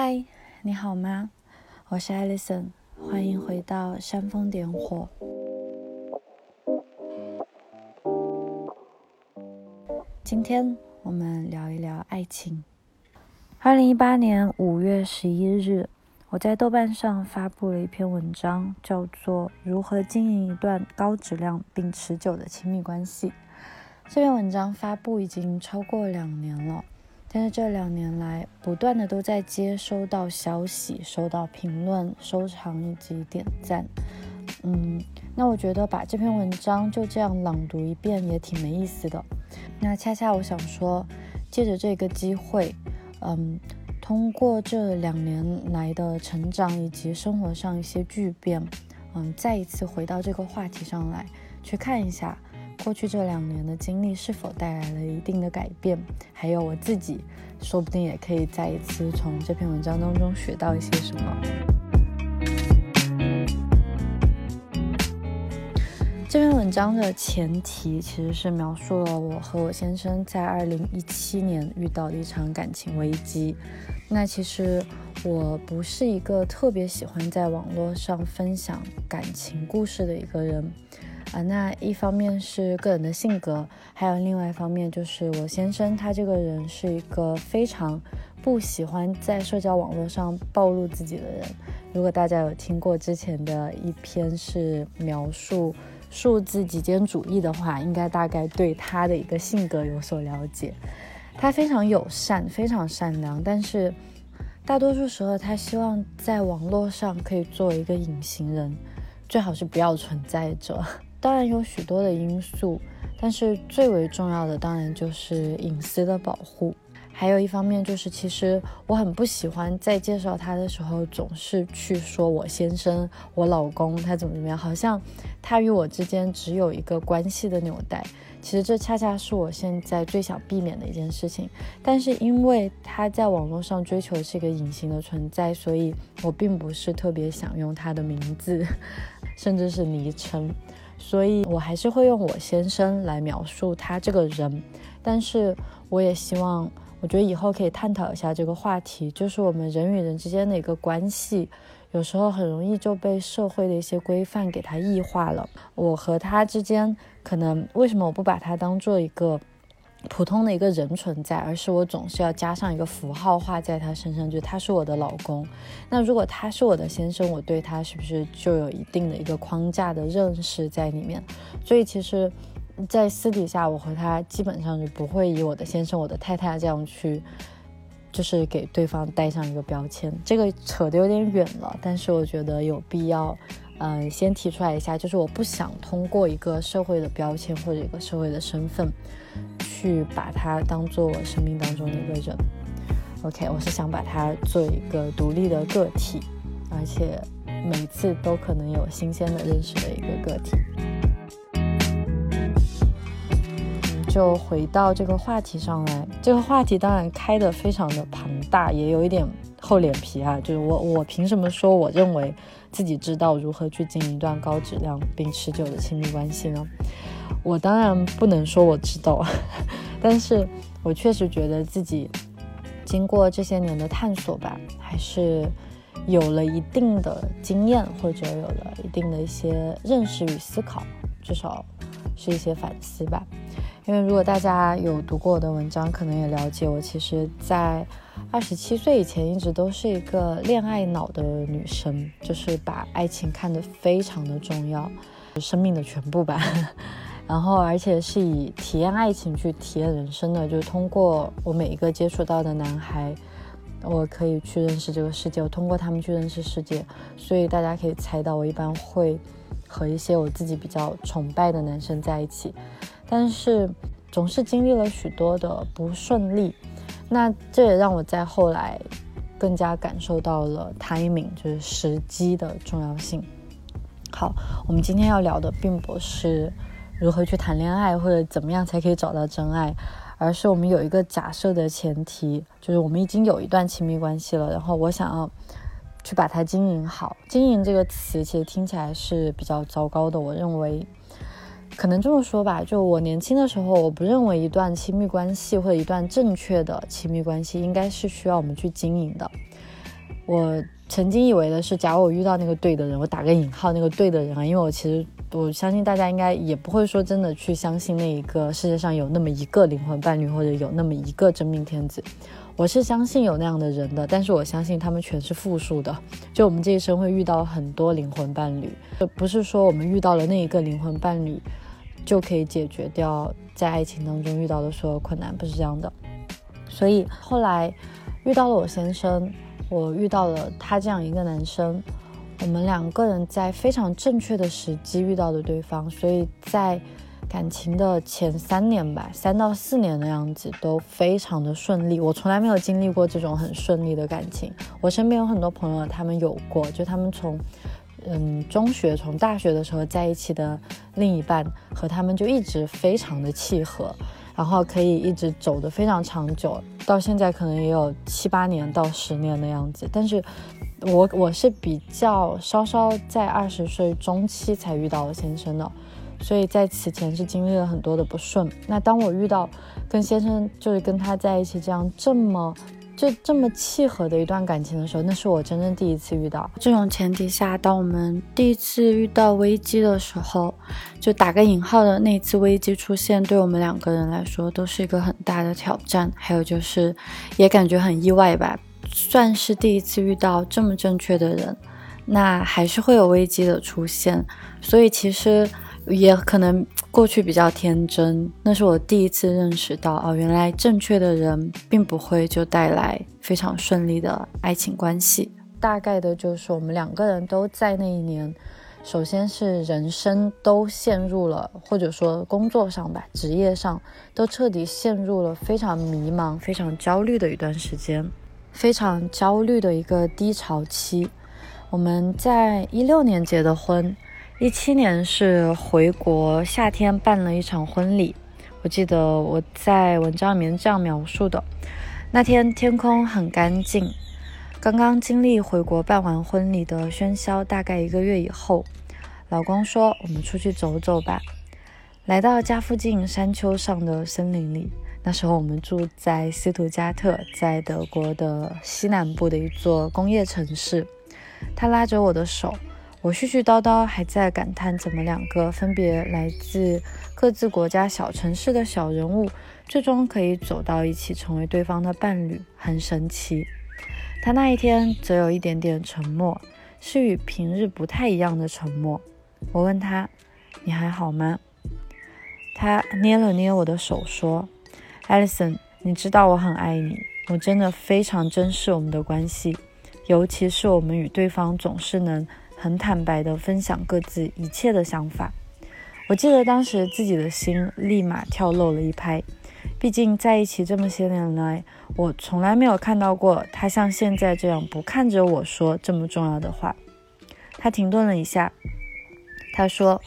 嗨，你好吗？我是 Alison，欢迎回到煽风点火。今天我们聊一聊爱情。二零一八年五月十一日，我在豆瓣上发布了一篇文章，叫做《如何经营一段高质量并持久的亲密关系》。这篇文章发布已经超过两年了。但是这两年来，不断的都在接收到消息、收到评论、收藏以及点赞。嗯，那我觉得把这篇文章就这样朗读一遍也挺没意思的。那恰恰我想说，借着这个机会，嗯，通过这两年来的成长以及生活上一些巨变，嗯，再一次回到这个话题上来，去看一下。过去这两年的经历是否带来了一定的改变？还有我自己，说不定也可以再一次从这篇文章当中学到一些什么。这篇文章的前提其实是描述了我和我先生在二零一七年遇到的一场感情危机。那其实我不是一个特别喜欢在网络上分享感情故事的一个人。啊，那一方面是个人的性格，还有另外一方面就是我先生他这个人是一个非常不喜欢在社交网络上暴露自己的人。如果大家有听过之前的一篇是描述数字极简主义的话，应该大概对他的一个性格有所了解。他非常友善，非常善良，但是大多数时候他希望在网络上可以做一个隐形人，最好是不要存在着。当然有许多的因素，但是最为重要的当然就是隐私的保护。还有一方面就是，其实我很不喜欢在介绍他的时候总是去说我先生、我老公他怎么怎么样，好像他与我之间只有一个关系的纽带。其实这恰恰是我现在最想避免的一件事情。但是因为他在网络上追求的是一个隐形的存在，所以我并不是特别想用他的名字，甚至是昵称。所以，我还是会用我先生来描述他这个人，但是我也希望，我觉得以后可以探讨一下这个话题，就是我们人与人之间的一个关系，有时候很容易就被社会的一些规范给它异化了。我和他之间，可能为什么我不把他当做一个？普通的一个人存在，而是我总是要加上一个符号画在他身上，就他是我的老公。那如果他是我的先生，我对他是不是就有一定的一个框架的认识在里面？所以其实，在私底下，我和他基本上是不会以我的先生、我的太太这样去，就是给对方带上一个标签。这个扯得有点远了，但是我觉得有必要，嗯，先提出来一下，就是我不想通过一个社会的标签或者一个社会的身份。去把他当做我生命当中的一个人，OK，我是想把他做一个独立的个体，而且每次都可能有新鲜的认识的一个个体。就回到这个话题上来，这个话题当然开的非常的庞大，也有一点厚脸皮啊。就是我，我凭什么说我认为自己知道如何去经营一段高质量并持久的亲密关系呢？我当然不能说我知道，但是我确实觉得自己经过这些年的探索吧，还是有了一定的经验，或者有了一定的一些认识与思考，至少是一些反思吧。因为如果大家有读过我的文章，可能也了解我，其实在二十七岁以前一直都是一个恋爱脑的女生，就是把爱情看得非常的重要，生命的全部吧。然后，而且是以体验爱情去体验人生的，就是通过我每一个接触到的男孩，我可以去认识这个世界，我通过他们去认识世界。所以大家可以猜到，我一般会和一些我自己比较崇拜的男生在一起，但是总是经历了许多的不顺利。那这也让我在后来更加感受到了 timing，就是时机的重要性。好，我们今天要聊的并不是。如何去谈恋爱，或者怎么样才可以找到真爱？而是我们有一个假设的前提，就是我们已经有一段亲密关系了，然后我想要去把它经营好。经营这个词其实听起来是比较糟糕的。我认为，可能这么说吧，就我年轻的时候，我不认为一段亲密关系或者一段正确的亲密关系应该是需要我们去经营的。我曾经以为的是，假如我遇到那个对的人，我打个引号那个对的人啊，因为我其实我相信大家应该也不会说真的去相信那一个世界上有那么一个灵魂伴侣，或者有那么一个真命天子。我是相信有那样的人的，但是我相信他们全是复数的。就我们这一生会遇到很多灵魂伴侣，不是说我们遇到了那一个灵魂伴侣就可以解决掉在爱情当中遇到的所有困难，不是这样的。所以后来遇到了我先生，我遇到了他这样一个男生，我们两个人在非常正确的时机遇到了对方，所以在。感情的前三年吧，三到四年的样子都非常的顺利。我从来没有经历过这种很顺利的感情。我身边有很多朋友，他们有过，就他们从，嗯，中学从大学的时候在一起的另一半和他们就一直非常的契合，然后可以一直走得非常长久，到现在可能也有七八年到十年的样子。但是，我我是比较稍稍在二十岁中期才遇到我先生的。所以在此前是经历了很多的不顺。那当我遇到跟先生就是跟他在一起这样这么就这么契合的一段感情的时候，那是我真正第一次遇到。这种前提下，当我们第一次遇到危机的时候，就打个引号的那次危机出现，对我们两个人来说都是一个很大的挑战。还有就是也感觉很意外吧，算是第一次遇到这么正确的人，那还是会有危机的出现。所以其实。也可能过去比较天真，那是我第一次认识到哦，原来正确的人并不会就带来非常顺利的爱情关系。大概的就是我们两个人都在那一年，首先是人生都陷入了，或者说工作上吧，职业上都彻底陷入了非常迷茫、非常焦虑的一段时间，非常焦虑的一个低潮期。我们在一六年结的婚。一七年是回国，夏天办了一场婚礼。我记得我在文章里面这样描述的：那天天空很干净，刚刚经历回国办完婚礼的喧嚣，大概一个月以后，老公说我们出去走走吧。来到家附近山丘上的森林里，那时候我们住在斯图加特，在德国的西南部的一座工业城市。他拉着我的手。我絮絮叨叨，还在感叹怎么两个分别来自各自国家小城市的小人物，最终可以走到一起，成为对方的伴侣，很神奇。他那一天则有一点点沉默，是与平日不太一样的沉默。我问他：“你还好吗？”他捏了捏我的手，说：“Alison，你知道我很爱你，我真的非常珍视我们的关系，尤其是我们与对方总是能。”很坦白地分享各自一切的想法。我记得当时自己的心立马跳漏了一拍，毕竟在一起这么些年来，我从来没有看到过他像现在这样不看着我说这么重要的话。他停顿了一下，他说：“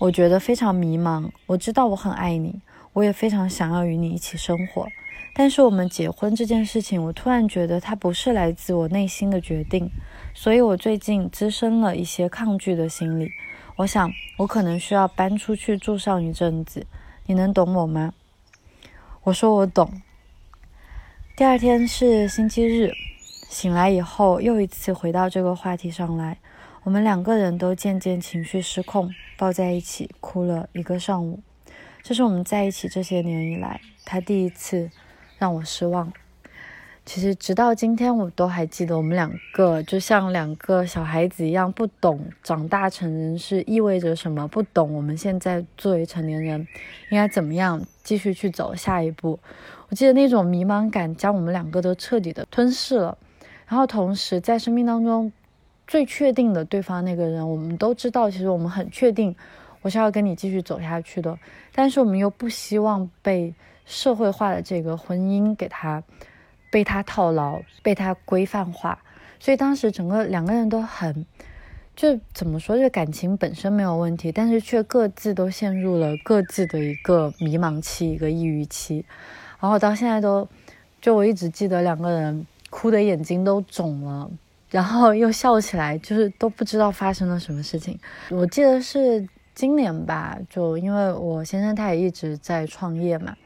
我觉得非常迷茫。我知道我很爱你，我也非常想要与你一起生活。但是我们结婚这件事情，我突然觉得它不是来自我内心的决定。”所以，我最近滋生了一些抗拒的心理。我想，我可能需要搬出去住上一阵子。你能懂我吗？我说我懂。第二天是星期日，醒来以后又一次回到这个话题上来。我们两个人都渐渐情绪失控，抱在一起哭了一个上午。这是我们在一起这些年以来，他第一次让我失望。其实直到今天，我都还记得我们两个就像两个小孩子一样，不懂长大成人是意味着什么，不懂我们现在作为成年人应该怎么样继续去走下一步。我记得那种迷茫感将我们两个都彻底的吞噬了。然后同时在生命当中最确定的对方那个人，我们都知道，其实我们很确定我是要跟你继续走下去的，但是我们又不希望被社会化的这个婚姻给他。被他套牢，被他规范化，所以当时整个两个人都很，就怎么说，这感情本身没有问题，但是却各自都陷入了各自的一个迷茫期，一个抑郁期，然后到现在都，就我一直记得两个人哭的眼睛都肿了，然后又笑起来，就是都不知道发生了什么事情。我记得是今年吧，就因为我先生他也一直在创业嘛。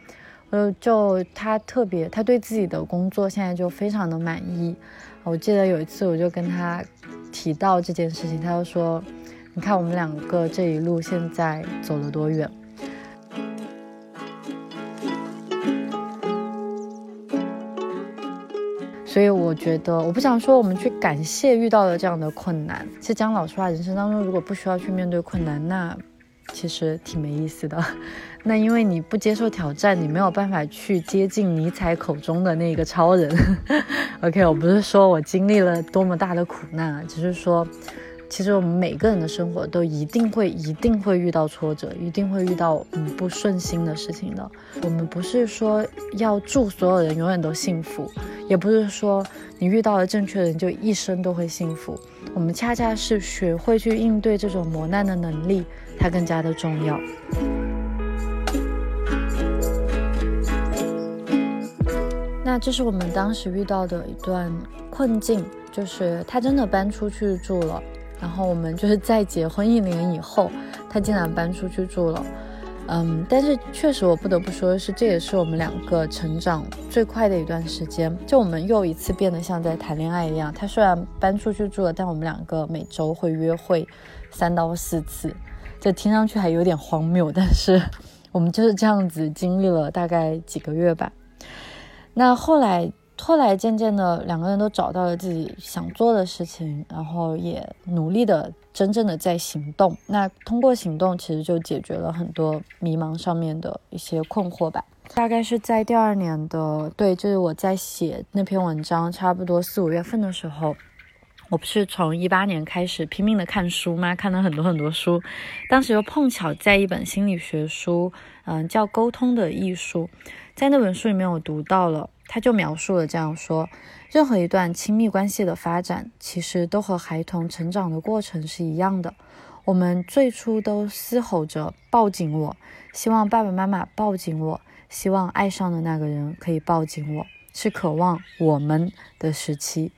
呃，就他特别，他对自己的工作现在就非常的满意，我记得有一次我就跟他提到这件事情，他就说：“你看我们两个这一路现在走了多远。”所以我觉得，我不想说我们去感谢遇到了这样的困难。其实讲老实话，人生当中如果不需要去面对困难，那其实挺没意思的。那因为你不接受挑战，你没有办法去接近尼采口中的那个超人。OK，我不是说我经历了多么大的苦难，只是说。其实我们每个人的生活都一定会、一定会遇到挫折，一定会遇到嗯不顺心的事情的。我们不是说要祝所有人永远都幸福，也不是说你遇到了正确的人就一生都会幸福。我们恰恰是学会去应对这种磨难的能力，它更加的重要。这是我们当时遇到的一段困境，就是他真的搬出去住了。然后我们就是在结婚一年以后，他竟然搬出去住了，嗯，但是确实我不得不说是，这也是我们两个成长最快的一段时间。就我们又一次变得像在谈恋爱一样。他虽然搬出去住了，但我们两个每周会约会三到四次，这听上去还有点荒谬，但是我们就是这样子经历了大概几个月吧。那后来。后来渐渐的，两个人都找到了自己想做的事情，然后也努力的、真正的在行动。那通过行动，其实就解决了很多迷茫上面的一些困惑吧。大概是在第二年的，对，就是我在写那篇文章，差不多四五月份的时候，我不是从一八年开始拼命的看书吗？看了很多很多书，当时又碰巧在一本心理学书，嗯，叫《沟通的艺术》，在那本书里面我读到了。他就描述了这样说：任何一段亲密关系的发展，其实都和孩童成长的过程是一样的。我们最初都嘶吼着抱紧我，希望爸爸妈妈抱紧我，希望爱上的那个人可以抱紧我，是渴望我们的时期。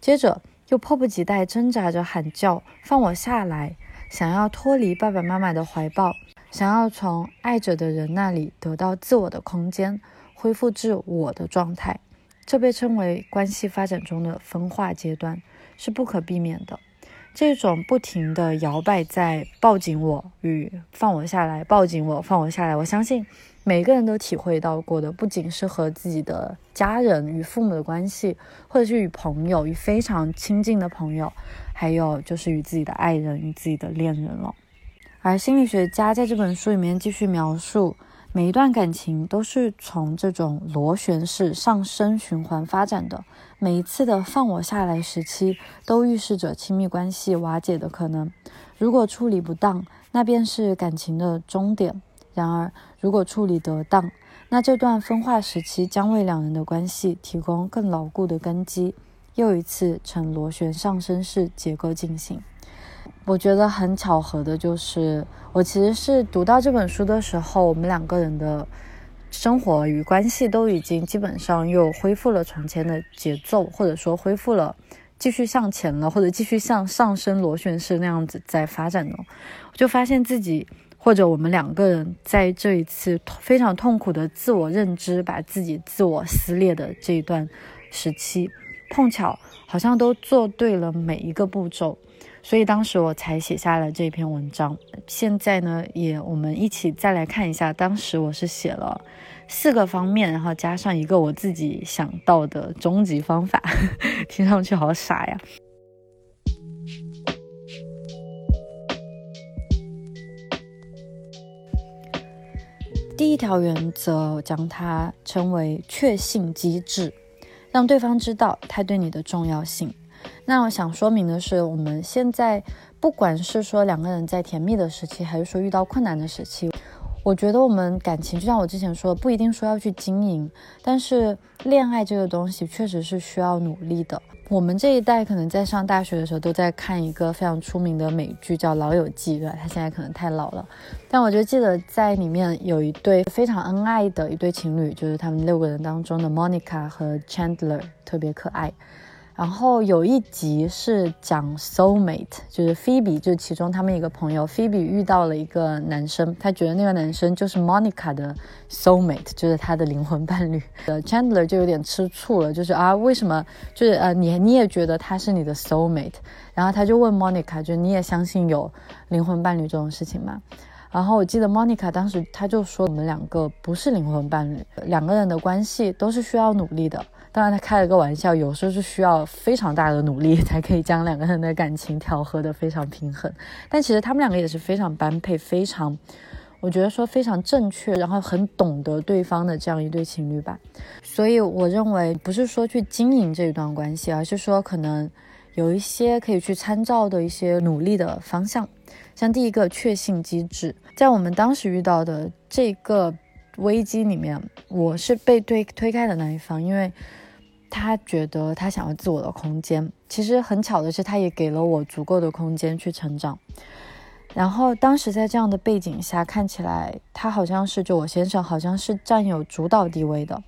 接着又迫不及待挣扎着喊叫放我下来，想要脱离爸爸妈妈的怀抱，想要从爱着的人那里得到自我的空间。恢复至我的状态，这被称为关系发展中的分化阶段，是不可避免的。这种不停的摇摆在抱紧我与放我下来，抱紧我放我下来，我相信每个人都体会到过的，不仅是和自己的家人与父母的关系，或者是与朋友与非常亲近的朋友，还有就是与自己的爱人与自己的恋人了。而心理学家在这本书里面继续描述。每一段感情都是从这种螺旋式上升循环发展的，每一次的放我下来时期，都预示着亲密关系瓦解的可能。如果处理不当，那便是感情的终点；然而，如果处理得当，那这段分化时期将为两人的关系提供更牢固的根基，又一次呈螺旋上升式结构进行。我觉得很巧合的就是，我其实是读到这本书的时候，我们两个人的生活与关系都已经基本上又恢复了从前的节奏，或者说恢复了继续向前了，或者继续向上升螺旋式那样子在发展呢。我就发现自己或者我们两个人在这一次非常痛苦的自我认知，把自己自我撕裂的这一段时期，碰巧好像都做对了每一个步骤。所以当时我才写下了这篇文章。现在呢，也我们一起再来看一下，当时我是写了四个方面，然后加上一个我自己想到的终极方法，听上去好傻呀。第一条原则将它称为确信机制，让对方知道他对你的重要性。那我想说明的是，我们现在不管是说两个人在甜蜜的时期，还是说遇到困难的时期，我觉得我们感情就像我之前说的，不一定说要去经营，但是恋爱这个东西确实是需要努力的。我们这一代可能在上大学的时候都在看一个非常出名的美剧，叫《老友记》，对吧？它现在可能太老了，但我就记得在里面有一对非常恩爱的一对情侣，就是他们六个人当中的 Monica 和 Chandler，特别可爱。然后有一集是讲 soul mate，就是 Phoebe，就是其中他们一个朋友，Phoebe 遇到了一个男生，他觉得那个男生就是 Monica 的 soul mate，就是他的灵魂伴侣。呃，Chandler 就有点吃醋了，就是啊，为什么就是呃你你也觉得他是你的 soul mate？然后他就问 Monica，就你也相信有灵魂伴侣这种事情吗？然后我记得 Monica 当时他就说我们两个不是灵魂伴侣，两个人的关系都是需要努力的。当然，他开了个玩笑，有时候是需要非常大的努力才可以将两个人的感情调和的非常平衡。但其实他们两个也是非常般配，非常，我觉得说非常正确，然后很懂得对方的这样一对情侣吧。所以我认为不是说去经营这一段关系，而是说可能有一些可以去参照的一些努力的方向。像第一个确信机制，在我们当时遇到的这个危机里面，我是被推推开的那一方，因为。他觉得他想要自我的空间，其实很巧的是，他也给了我足够的空间去成长。然后当时在这样的背景下，看起来他好像是就我先生好像是占有主导地位的，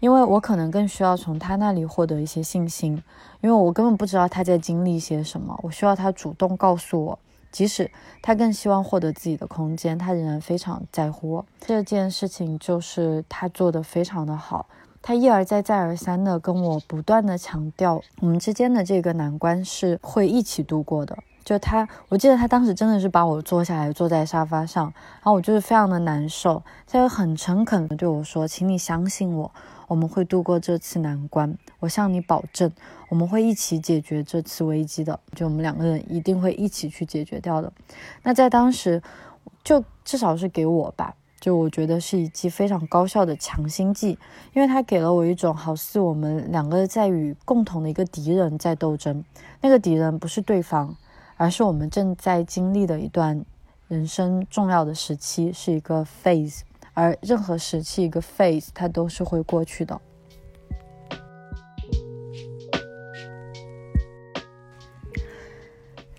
因为我可能更需要从他那里获得一些信心，因为我根本不知道他在经历些什么，我需要他主动告诉我。即使他更希望获得自己的空间，他仍然非常在乎我这件事情，就是他做的非常的好。他一而再、再而三的跟我不断的强调，我们之间的这个难关是会一起度过的。就他，我记得他当时真的是把我坐下来，坐在沙发上，然后我就是非常的难受，他又很诚恳的对我说：“请你相信我，我们会度过这次难关，我向你保证，我们会一起解决这次危机的，就我们两个人一定会一起去解决掉的。”那在当时，就至少是给我吧。就我觉得是一剂非常高效的强心剂，因为它给了我一种好似我们两个在与共同的一个敌人在斗争，那个敌人不是对方，而是我们正在经历的一段人生重要的时期，是一个 phase，而任何时期一个 phase 它都是会过去的。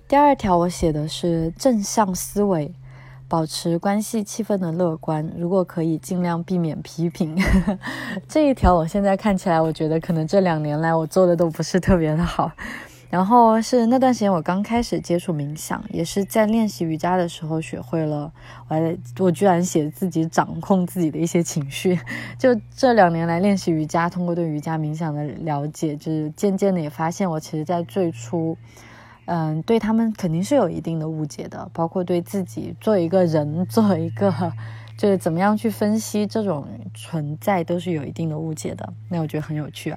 第二条我写的是正向思维。保持关系气氛的乐观，如果可以，尽量避免批评。这一条我现在看起来，我觉得可能这两年来我做的都不是特别的好。然后是那段时间我刚开始接触冥想，也是在练习瑜伽的时候学会了。我还我居然写自己掌控自己的一些情绪。就这两年来练习瑜伽，通过对瑜伽冥想的了解，就是渐渐的也发现我其实在最初。嗯，对他们肯定是有一定的误解的，包括对自己做一个人，做一个就是怎么样去分析这种存在，都是有一定的误解的。那我觉得很有趣。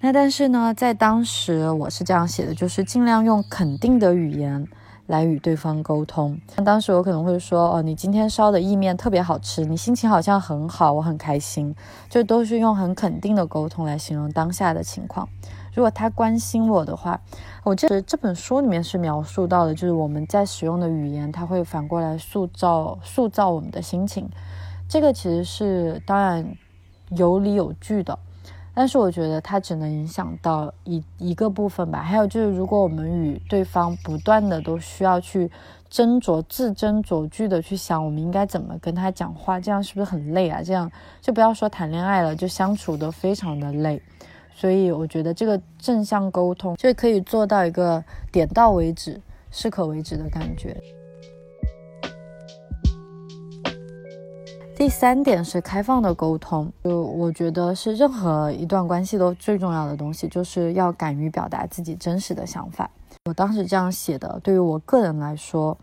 那但是呢，在当时我是这样写的，就是尽量用肯定的语言来与对方沟通。当时我可能会说，哦，你今天烧的意面特别好吃，你心情好像很好，我很开心，就都是用很肯定的沟通来形容当下的情况。如果他关心我的话，我记得这本书里面是描述到的，就是我们在使用的语言，它会反过来塑造塑造我们的心情。这个其实是当然有理有据的，但是我觉得它只能影响到一一个部分吧。还有就是，如果我们与对方不断的都需要去斟酌、字斟酌句的去想，我们应该怎么跟他讲话，这样是不是很累啊？这样就不要说谈恋爱了，就相处的非常的累。所以我觉得这个正向沟通就可以做到一个点到为止、适可为止的感觉。第三点是开放的沟通，就我觉得是任何一段关系都最重要的东西，就是要敢于表达自己真实的想法。我当时这样写的，对于我个人来说，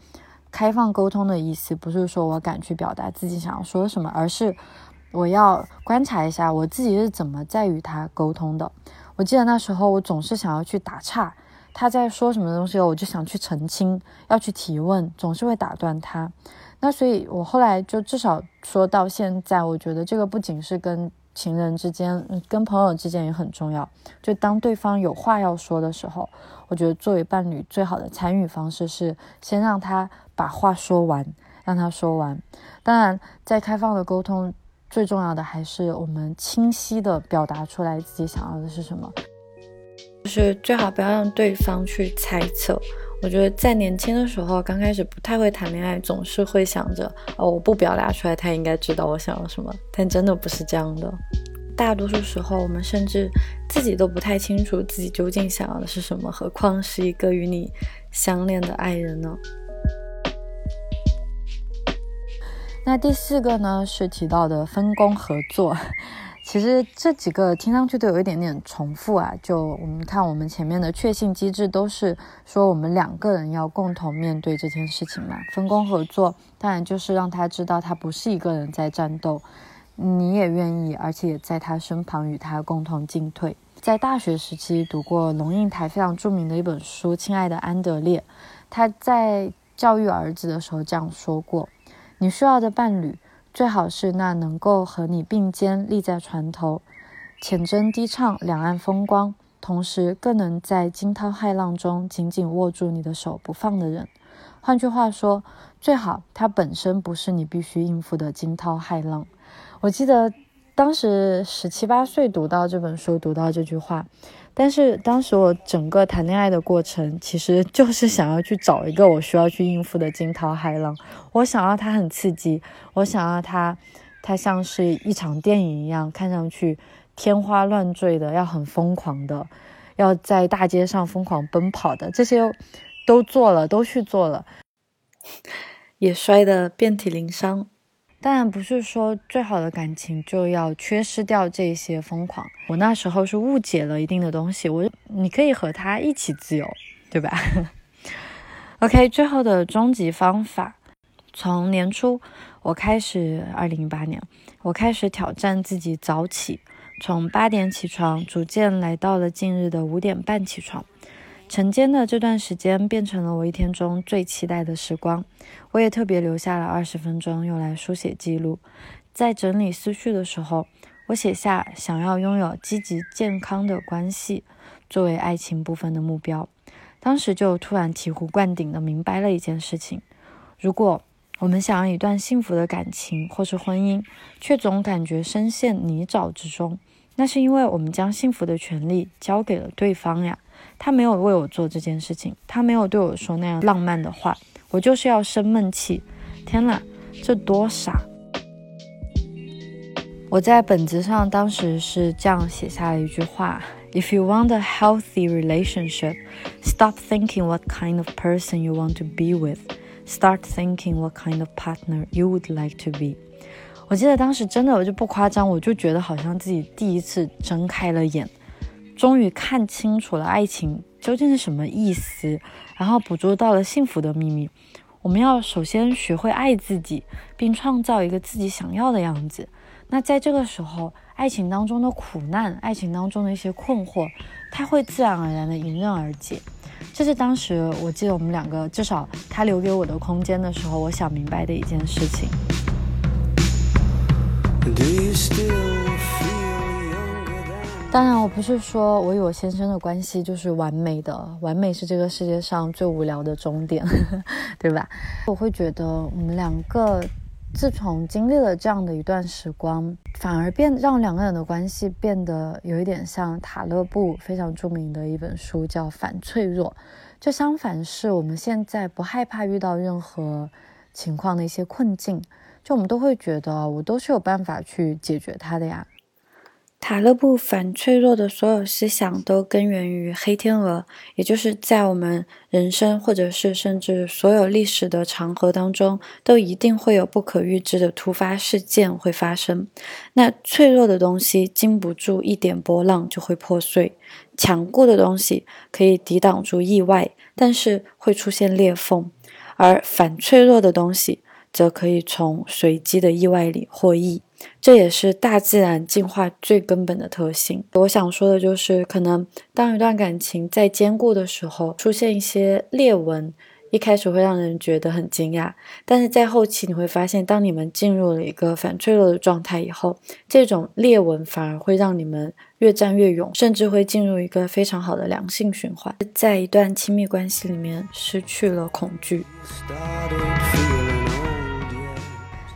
开放沟通的意思不是说我敢去表达自己想要说什么，而是。我要观察一下我自己是怎么在与他沟通的。我记得那时候我总是想要去打岔，他在说什么东西，我就想去澄清，要去提问，总是会打断他。那所以，我后来就至少说到现在，我觉得这个不仅是跟情人之间，跟朋友之间也很重要。就当对方有话要说的时候，我觉得作为伴侣最好的参与方式是先让他把话说完，让他说完。当然，在开放的沟通。最重要的还是我们清晰的表达出来自己想要的是什么，就是最好不要让对方去猜测。我觉得在年轻的时候，刚开始不太会谈恋爱，总是会想着哦，我不表达出来，他应该知道我想要什么。但真的不是这样的。大多数时候我们甚至自己都不太清楚自己究竟想要的是什么，何况是一个与你相恋的爱人呢？那第四个呢，是提到的分工合作。其实这几个听上去都有一点点重复啊。就我们看我们前面的确信机制，都是说我们两个人要共同面对这件事情嘛。分工合作，当然就是让他知道他不是一个人在战斗，你也愿意，而且也在他身旁与他共同进退。在大学时期读过龙应台非常著名的一本书《亲爱的安德烈》，他在教育儿子的时候这样说过。你需要的伴侣，最好是那能够和你并肩立在船头，浅斟低唱两岸风光，同时更能在惊涛骇浪中紧紧握住你的手不放的人。换句话说，最好他本身不是你必须应付的惊涛骇浪。我记得当时十七八岁读到这本书，读到这句话。但是当时我整个谈恋爱的过程，其实 就是想要去找一个我需要去应付的惊涛骇浪。我想要它很刺激，我想要它，它像是一场电影一样，看上去天花乱坠的，要很疯狂的，要在大街上疯狂奔跑的，这些都做了，都去做了，也摔得遍体鳞伤。当然不是说最好的感情就要缺失掉这些疯狂。我那时候是误解了一定的东西。我你可以和他一起自由，对吧？OK，最后的终极方法，从年初我开始，二零一八年我开始挑战自己早起，从八点起床，逐渐来到了近日的五点半起床。晨间的这段时间变成了我一天中最期待的时光，我也特别留下了二十分钟用来书写记录。在整理思绪的时候，我写下想要拥有积极健康的关系作为爱情部分的目标。当时就突然醍醐灌顶的明白了一件事情：如果我们想要一段幸福的感情或是婚姻，却总感觉深陷泥沼之中，那是因为我们将幸福的权利交给了对方呀。他没有为我做这件事情，他没有对我说那样浪漫的话，我就是要生闷气。天呐，这多傻！我在本子上当时是这样写下了一句话：If you want a healthy relationship, stop thinking what kind of person you want to be with. Start thinking what kind of partner you would like to be. 我记得当时真的，我就不夸张，我就觉得好像自己第一次睁开了眼。终于看清楚了爱情究竟是什么意思，然后捕捉到了幸福的秘密。我们要首先学会爱自己，并创造一个自己想要的样子。那在这个时候，爱情当中的苦难，爱情当中的一些困惑，它会自然而然的迎刃而解。这是当时我记得我们两个至少他留给我的空间的时候，我想明白的一件事情。当然，我不是说我与我先生的关系就是完美的，完美是这个世界上最无聊的终点，对吧？我会觉得我们两个自从经历了这样的一段时光，反而变让两个人的关系变得有一点像塔勒布非常著名的一本书叫《反脆弱》，就相反是我们现在不害怕遇到任何情况的一些困境，就我们都会觉得我都是有办法去解决它的呀。塔勒布反脆弱的所有思想都根源于黑天鹅，也就是在我们人生或者是甚至所有历史的长河当中，都一定会有不可预知的突发事件会发生。那脆弱的东西经不住一点波浪就会破碎，强固的东西可以抵挡住意外，但是会出现裂缝，而反脆弱的东西则可以从随机的意外里获益。这也是大自然进化最根本的特性。我想说的就是，可能当一段感情在坚固的时候出现一些裂纹，一开始会让人觉得很惊讶，但是在后期你会发现，当你们进入了一个反脆弱的状态以后，这种裂纹反而会让你们越战越勇，甚至会进入一个非常好的良性循环，在一段亲密关系里面失去了恐惧。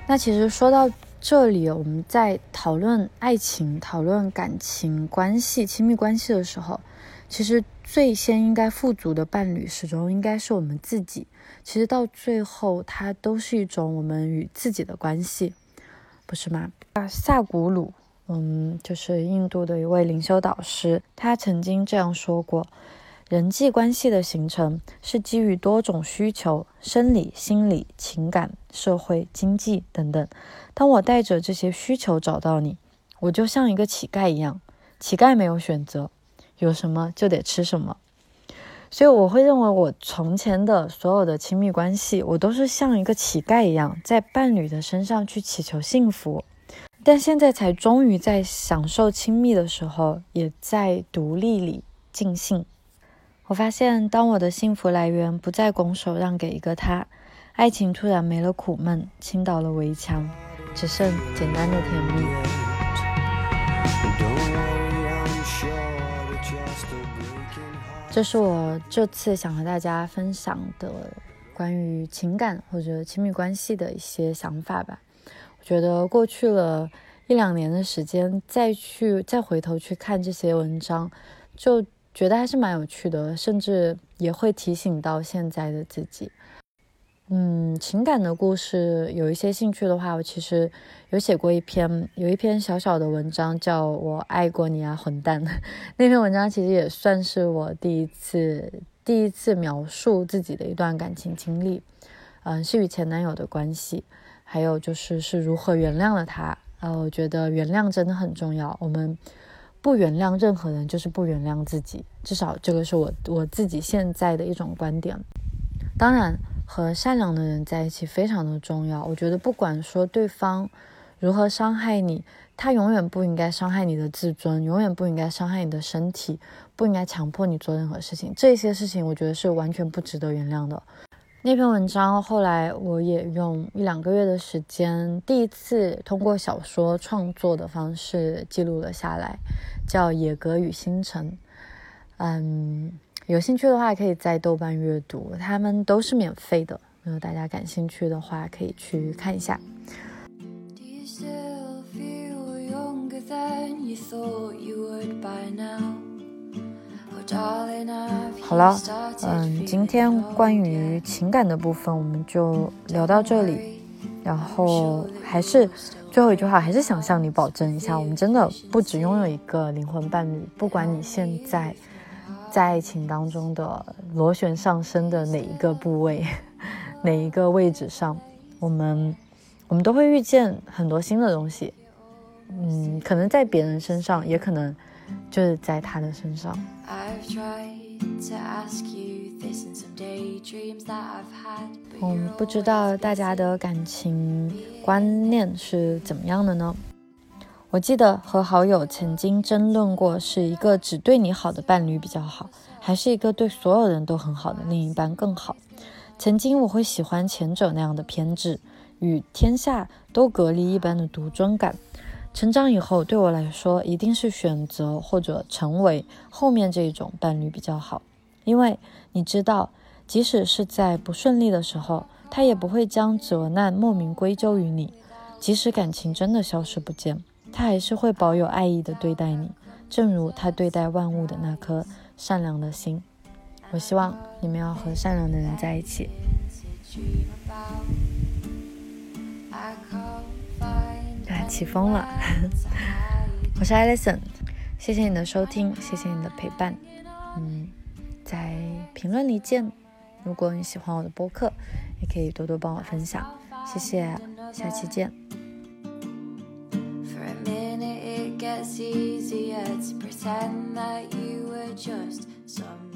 那其实说到。这里我们在讨论爱情、讨论感情关系、亲密关系的时候，其实最先应该富足的伴侣，始终应该是我们自己。其实到最后，它都是一种我们与自己的关系，不是吗？啊，萨古鲁。嗯，就是印度的一位灵修导师，他曾经这样说过：人际关系的形成是基于多种需求，生理、心理、情感、社会、经济等等。当我带着这些需求找到你，我就像一个乞丐一样，乞丐没有选择，有什么就得吃什么。所以我会认为，我从前的所有的亲密关系，我都是像一个乞丐一样，在伴侣的身上去祈求幸福。但现在才终于在享受亲密的时候，也在独立里尽兴。我发现，当我的幸福来源不再拱手让给一个他，爱情突然没了苦闷，倾倒了围墙，只剩简单的甜蜜。这是我这次想和大家分享的关于情感或者亲密关系的一些想法吧。我觉得过去了一两年的时间，再去再回头去看这些文章，就觉得还是蛮有趣的，甚至也会提醒到现在的自己。嗯，情感的故事有一些兴趣的话，我其实有写过一篇，有一篇小小的文章，叫我爱过你啊，混蛋。那篇文章其实也算是我第一次第一次描述自己的一段感情经历，嗯，是与前男友的关系，还有就是是如何原谅了他。呃，我觉得原谅真的很重要，我们不原谅任何人，就是不原谅自己。至少这个是我我自己现在的一种观点。当然。和善良的人在一起非常的重要。我觉得不管说对方如何伤害你，他永远不应该伤害你的自尊，永远不应该伤害你的身体，不应该强迫你做任何事情。这些事情我觉得是完全不值得原谅的。那篇文章后来我也用一两个月的时间，第一次通过小说创作的方式记录了下来，叫《野格与星辰》。嗯。有兴趣的话，可以在豆瓣阅读，他们都是免费的。如果大家感兴趣的话，可以去看一下。好了，嗯，今天关于情感的部分我们就聊到这里。然后还是最后一句话，还是想向你保证一下，我们真的不只拥有一个灵魂伴侣，不管你现在。在爱情当中的螺旋上升的哪一个部位，哪一个位置上，我们我们都会遇见很多新的东西，嗯，可能在别人身上，也可能就是在他的身上。嗯，不知道大家的感情观念是怎么样的呢？我记得和好友曾经争论过，是一个只对你好的伴侣比较好，还是一个对所有人都很好的另一半更好。曾经我会喜欢前者那样的偏执，与天下都隔离一般的独尊感。成长以后，对我来说，一定是选择或者成为后面这一种伴侣比较好，因为你知道，即使是在不顺利的时候，他也不会将责难莫名归咎于你，即使感情真的消失不见。他还是会保有爱意的对待你，正如他对待万物的那颗善良的心。我希望你们要和善良的人在一起。起风了！我是 Alison，谢谢你的收听，谢谢你的陪伴。嗯，在评论里见。如果你喜欢我的播客，也可以多多帮我分享。谢谢，下期见。gets easier to pretend that you were just some